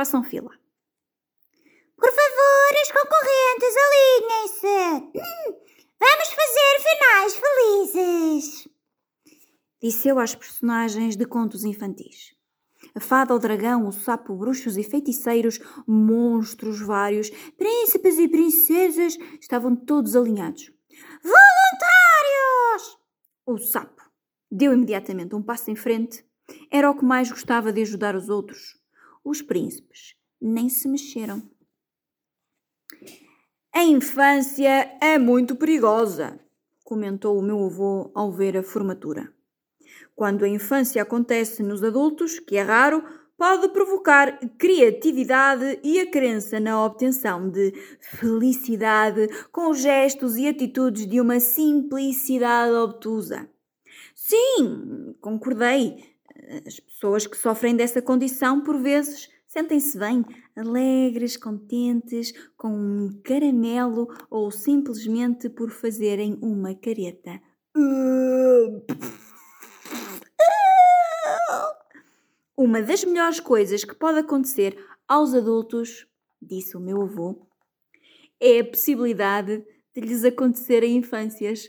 Façam fila. Por favor, as concorrentes, alinhem-se. Hum, vamos fazer finais felizes. Disse eu às personagens de contos infantis. A fada, o dragão, o sapo, bruxos e feiticeiros, monstros vários, príncipes e princesas estavam todos alinhados. Voluntários! O sapo deu imediatamente um passo em frente. Era o que mais gostava de ajudar os outros. Os príncipes nem se mexeram. A infância é muito perigosa, comentou o meu avô ao ver a formatura. Quando a infância acontece nos adultos, que é raro, pode provocar criatividade e a crença na obtenção de felicidade com gestos e atitudes de uma simplicidade obtusa. Sim, concordei. As pessoas que sofrem dessa condição, por vezes, sentem-se bem, alegres, contentes, com um caramelo ou simplesmente por fazerem uma careta. Uma das melhores coisas que pode acontecer aos adultos, disse o meu avô, é a possibilidade de lhes acontecerem infâncias